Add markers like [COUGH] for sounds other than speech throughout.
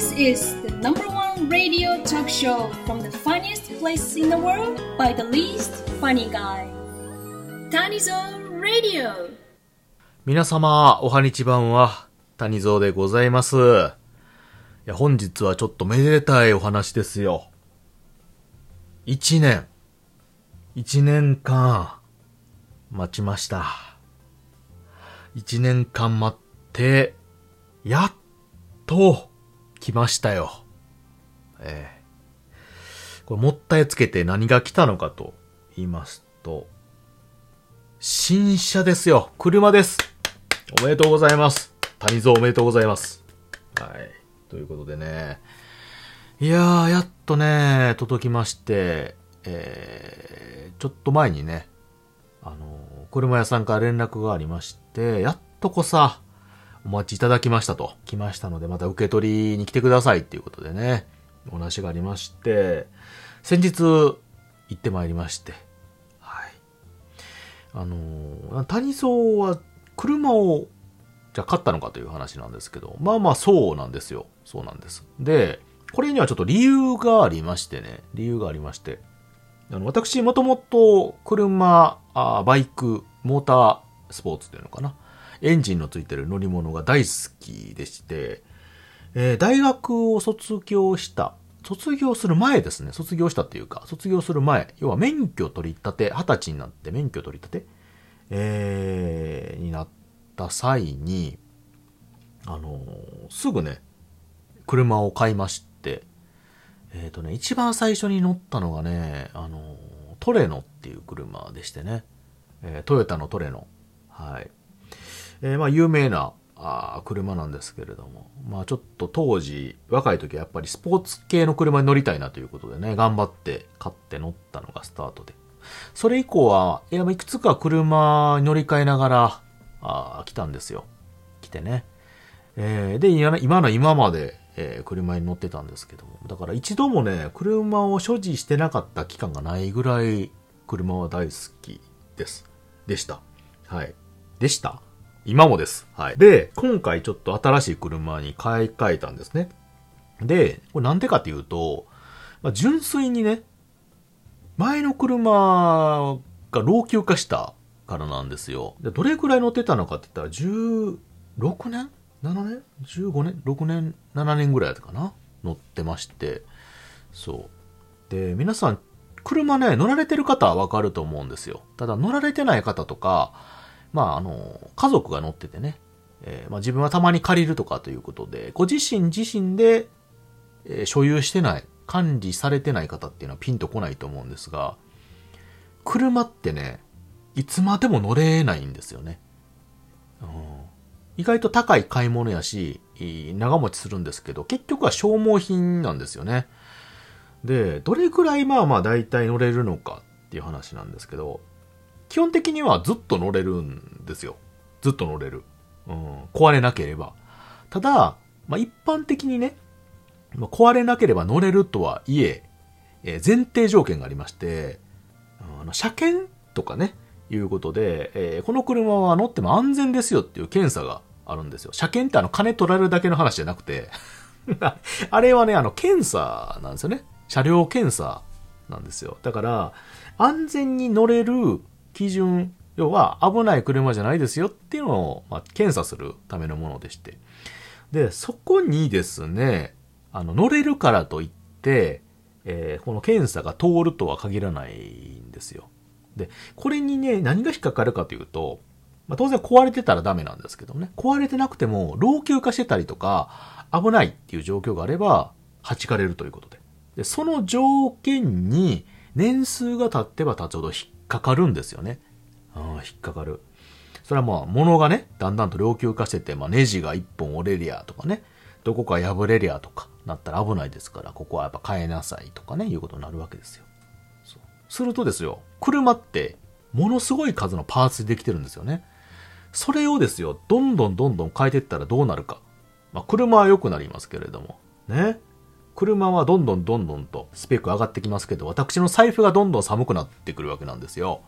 This is the number one radio talk show from the funniest place in the world by the least funny guy. Tanizo Radio. 皆様、おはにちばんは、谷蔵でございます。いや、本日はちょっとめでたいお話ですよ。一年。一年間、待ちました。一年間待って、やっと、来ましたよ。ええこれ、もったいつけて何が来たのかと言いますと、新車ですよ。車です。おめでとうございます。谷蔵おめでとうございます。はい。ということでね。いやー、やっとね、届きまして、えー、ちょっと前にね、あのー車屋さんから連絡がありまして、やっとこさ、お待ちいただきましたと。来ましたので、また受け取りに来てくださいっていうことでね、お話がありまして、先日、行ってまいりまして、はい。あの谷蔵は車を、じゃあ買ったのかという話なんですけど、まあまあそうなんですよ。そうなんです。で、これにはちょっと理由がありましてね、理由がありまして、あの、私、もともと車あ、バイク、モータースポーツっていうのかな。エンジンのついてる乗り物が大好きでして、えー大学を卒業した、卒業する前ですね。卒業したっていうか、卒業する前、要は免許取り立て、二十歳になって免許取り立て、えーになった際に、あのーすぐね、車を買いまして、えっ、とね、一番最初に乗ったのがね、あのートレノっていう車でしてね、えートヨタのトレノ。はい。えーまあ、有名な、あ車なんですけれども、まあ、ちょっと当時、若い時はやっぱりスポーツ系の車に乗りたいなということでね、頑張って買って乗ったのがスタートで。それ以降は、いや、いくつか車に乗り換えながら、あー来たんですよ。来てね。えーで、今今の今まで、えー車に乗ってたんですけども。だから一度もね、車を所持してなかった期間がないぐらい、車は大好きです。でした。はい。でした今もです。はい。で、今回ちょっと新しい車に買い替えたんですね。で、これなんでかっていうと、まあ、純粋にね、前の車が老朽化したからなんですよ。で、どれくらい乗ってたのかって言ったら、16年 ?7 年 ?15 年 ?6 年 ?7 年ぐらいだったかな？乗ってまして。そう。で、皆さん、車ね、乗られてる方はわかると思うんですよ。ただ、乗られてない方とか、まあ、あの、家族が乗っててね、えーまあ、自分はたまに借りるとかということで、ご自身自身で、えー所有してない、管理されてない方っていうのはピンとこないと思うんですが、車ってね、いつまでも乗れないんですよね。うん意外と高い買い物やし、長持ちするんですけど、結局は消耗品なんですよね。で、どれくらいまあまあ大体乗れるのかっていう話なんですけど、基本的にはずっと乗れるんですよ。ずっと乗れる。うん、壊れなければ。ただ、まあ一般的にね、まあ壊れなければ乗れるとはいえ、えー前提条件がありまして、あの車検とかね、いうことで、えーこの車は乗っても安全ですよっていう検査があるんですよ。車検ってあの金取られるだけの話じゃなくて、[LAUGHS] あれはね、あの検査なんですよね。車両検査なんですよ。だから、安全に乗れる基準、要は危ない車じゃないですよっていうのを、まあ、検査するためのものでして。で、そこにですね、あの、乗れるからといって、えーこの検査が通るとは限らないんですよ。で、これにね、何が引っかかるかというと、まあ、当然壊れてたらダメなんですけどね、壊れてなくても老朽化してたりとか、危ないっていう状況があれば、弾かれるということで。で、その条件に年数が経ってば経つほど引っかかるんですよね。ああ、引っかかる。それはまあ、物がね、だんだんと老朽化してて、まあ、ネジが一本折れりゃとかね、どこか破れりゃとかなったら危ないですから、ここはやっぱ変えなさいとかね、いうことになるわけですよ。するとですよ、車って、ものすごい数のパーツでできてるんですよね。それをですよ、どんどんどんどん変えていったらどうなるか。まあ、車は良くなりますけれども、ね。車はどんどんどんどんとスペック上がってきますけど、私の財布がどんどん寒くなってくるわけなんですよ。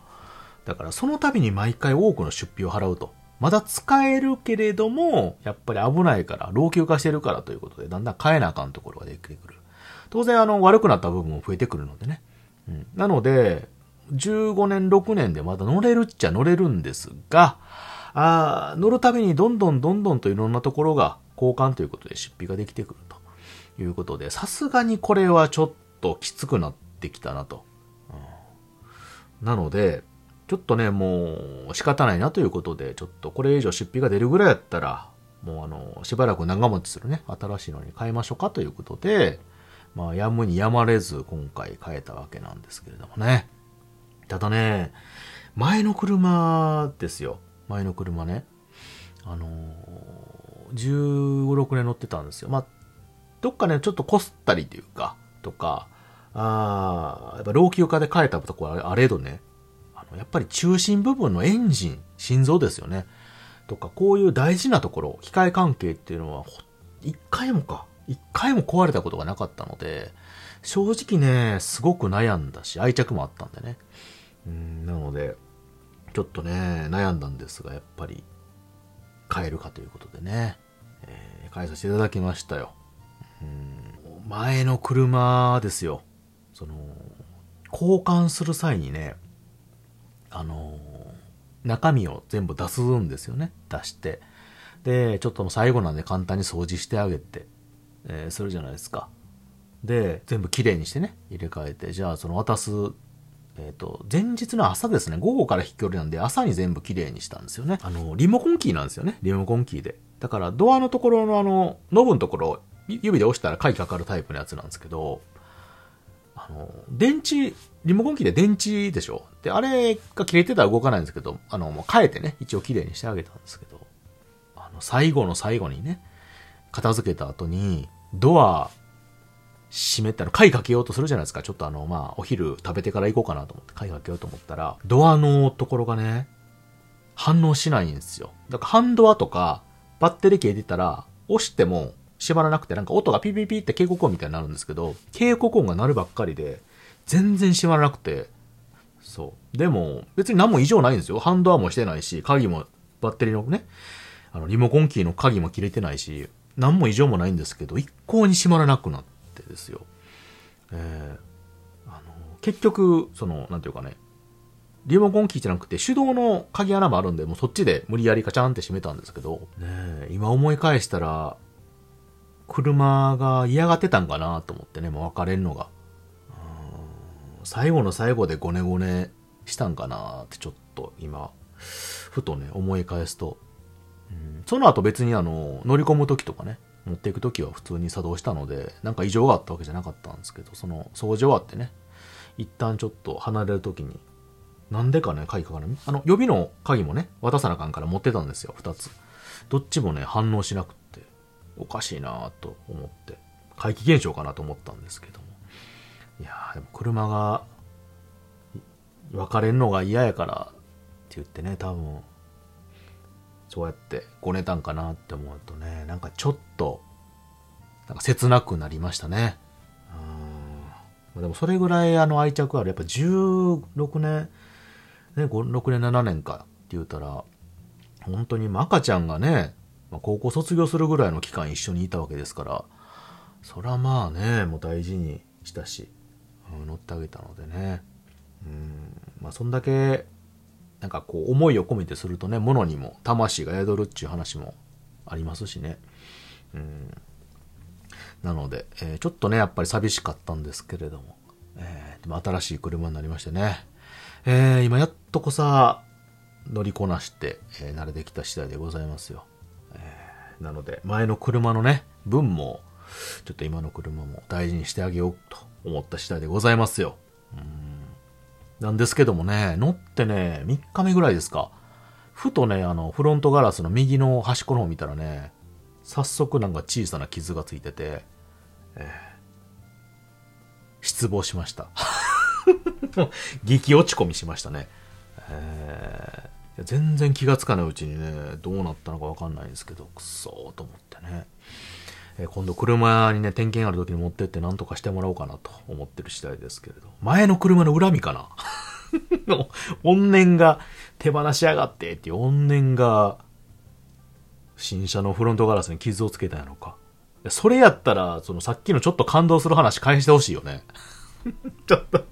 だからその度に毎回多くの出費を払うとまだ使えるけれども、やっぱり危ないから、老朽化してるからということで、だんだん変えなあかんところが出てくる。当然、あの、悪くなった部分も増えてくるのでね。うん、なので、15年、6年でまだ乗れるっちゃ乗れるんですが、あ乗るたびにどんどんどんどんといろんなところが交換ということで出費ができてくるということで、さすがにこれはちょっときつくなってきたなと。なので、ちょっとね、もう仕方ないなということで、ちょっとこれ以上出費が出るぐらいやったら、もうあの、しばらく長持ちするね、新しいのに変えましょうかということで、まあ、やむにやまれず今回変えたわけなんですけれどもね。ただね、前の車ですよ。前の車ね。あの、15、6年乗ってたんですよ。まあ、どっかね、ちょっとこすったりというか、とか、ああ、やっぱ老朽化で変えたとこはあれどね、あの、やっぱり中心部分のエンジン、心臓ですよね。とか、こういう大事なところ、機械関係っていうのは、一回もか、一回も壊れたことがなかったので、正直ね、すごく悩んだし、愛着もあったんでね。うん、なので、ちょっとね、悩んだんですが、やっぱり、変えるかということでね、えー、変えさせていただきましたよ。うん、前の車ですよ。その、交換する際にね、あの中身を全部出すんですよね。出して。で、ちょっと最後なんで簡単に掃除してあげて、えー、するじゃないですか。で、全部きれいにしてね、入れ替えて、じゃあその渡す、えっ、と、前日の朝ですね、午後から飛距離なんで朝に全部きれいにしたんですよね。あの、リモコンキーなんですよね、リモコンキーで。だからドアのところのあの、ノブのところ指で押したら鍵かかるタイプのやつなんですけど、あの、電池、リモコンキーで電池でしょ？で、あれが切れてたら動かないんですけど、あの、もう変えてね、一応綺麗にしてあげたんですけど、あの、最後の最後にね、片付けた後に、ドア、閉めたら、鍵かけようとするじゃないですか。ちょっとあの、まあ、お昼食べてから行こうかなと思って、鍵かけようと思ったら、ドアのところがね、反応しないんですよ。だから、ハンドアとか、バッテリー切れてたら、押しても、縛らなくて、なんか音がピピピって警告音みたいになるんですけど、警告音が鳴るばっかりで、全然閉まらなくて、そう。でも、別に何も異常ないんですよ。ハンドアーもしてないし、鍵も、バッテリーのね、あの、リモコンキーの鍵も切れてないし、何も異常もないんですけど、一向に閉まらなくなってですよ。えー、あの、結局、その、なんていうかね、リモコンキーじゃなくて手動の鍵穴もあるんで、もうそっちで無理やりカチャンって閉めたんですけど、ね今思い返したら、車が嫌がってたんかなと思ってね、もう別れんのが。最後の最後でゴネゴネしたんかなってちょっと今、ふとね、思い返すと。うん、その後別にあの、乗り込む時とかね、持っていく時は普通に作動したので、なんか異常があったわけじゃなかったんですけど、その掃除終わってね、一旦ちょっと離れる時に、なんでかね、鍵かからない。あの、予備の鍵もね、渡さなあかんから持ってたんですよ、二つ。どっちもね、反応しなくって、おかしいなと思って、怪奇現象かなと思ったんですけども。いやでも車が、別れんのが嫌やからって言ってね、多分、そうやってごねたんかなって思うとね、なんかちょっと、なんか切なくなりましたね。うん。でもそれぐらいあの愛着ある。やっぱ16年、ね、5 6年7年かって言うたら、本当に赤ちゃんがね、まあ、高校卒業するぐらいの期間一緒にいたわけですから、そらまあね、もう大事にしたし、うん、乗ってあげたのでね。うん、まあそんだけ、なんかこう思いを込めてするとね、物にも魂が宿るっていう話もありますしね。うん。なので、えー、ちょっとね、やっぱり寂しかったんですけれども、えー、でも新しい車になりましてね。えー、今やっとこさ、乗りこなして、えー、慣れてきた次第でございますよ。なので、前の車のね、分も、ちょっと今の車も大事にしてあげようと思った次第でございますよ。うん。なんですけどもね、乗ってね、3日目ぐらいですか。ふとね、あの、フロントガラスの右の端っこの方見たらね、早速なんか小さな傷がついてて、えー、失望しました。[LAUGHS] 激落ち込みしましたね。全然気がつかないうちにね、どうなったのかわかんないんですけど、くそーと思ってね。えー、今度車にね、点検ある時に持ってって何とかしてもらおうかなと思ってる次第ですけれど。前の車の恨みかな？の [LAUGHS] 怨念が手放しやがってっていう怨念が新車のフロントガラスに傷をつけたやろか。それやったら、そのさっきのちょっと感動する話返してほしいよね。[LAUGHS] ちょっと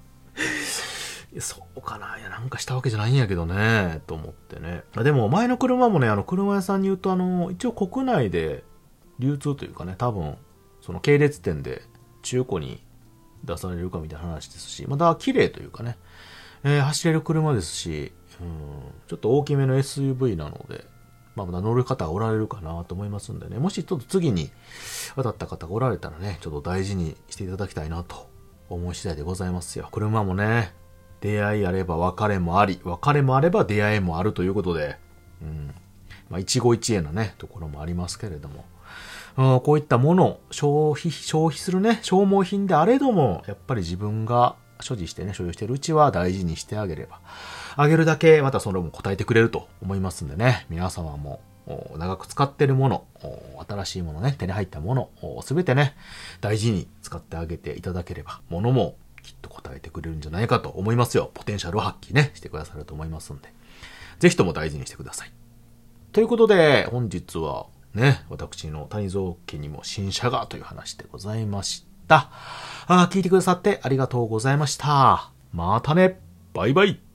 そうかな。いや、なんかしたわけじゃないんやけどね。と思ってね。でも、前の車もね、あの、車屋さんに言うと、あの、一応国内で流通というかね、多分、その系列店で中古に出されるかみたいな話ですし、また綺麗というかね、えー、走れる車ですし、うん、ちょっと大きめの SUV なので、まあ、まだ乗る方がおられるかなと思いますんでね、もしちょっと次に渡った方がおられたらね、ちょっと大事にしていただきたいなと思い次第でございますよ。車もね、出会いあれば別れもあり、別れもあれば出会いもあるということで、うん。まあ、一期一会なね、ところもありますけれども、うん、こういったもの、消費、消費するね、消耗品であれども、やっぱり自分が所持してね、所有してるうちは大事にしてあげれば、あげるだけまたそれも答えてくれると思いますんでね、皆様も長く使ってるもの、新しいものね、手に入ったもの、すべてね、大事に使ってあげていただければ、ものもえてくれるんじゃないかと思いますよ。ポテンシャルを発揮ね、してくださると思いますんで。ぜひとも大事にしてください。ということで、本日はね、私の谷蔵家にも新車がという話でございました。あ聞いてくださってありがとうございました。またね。バイバイ。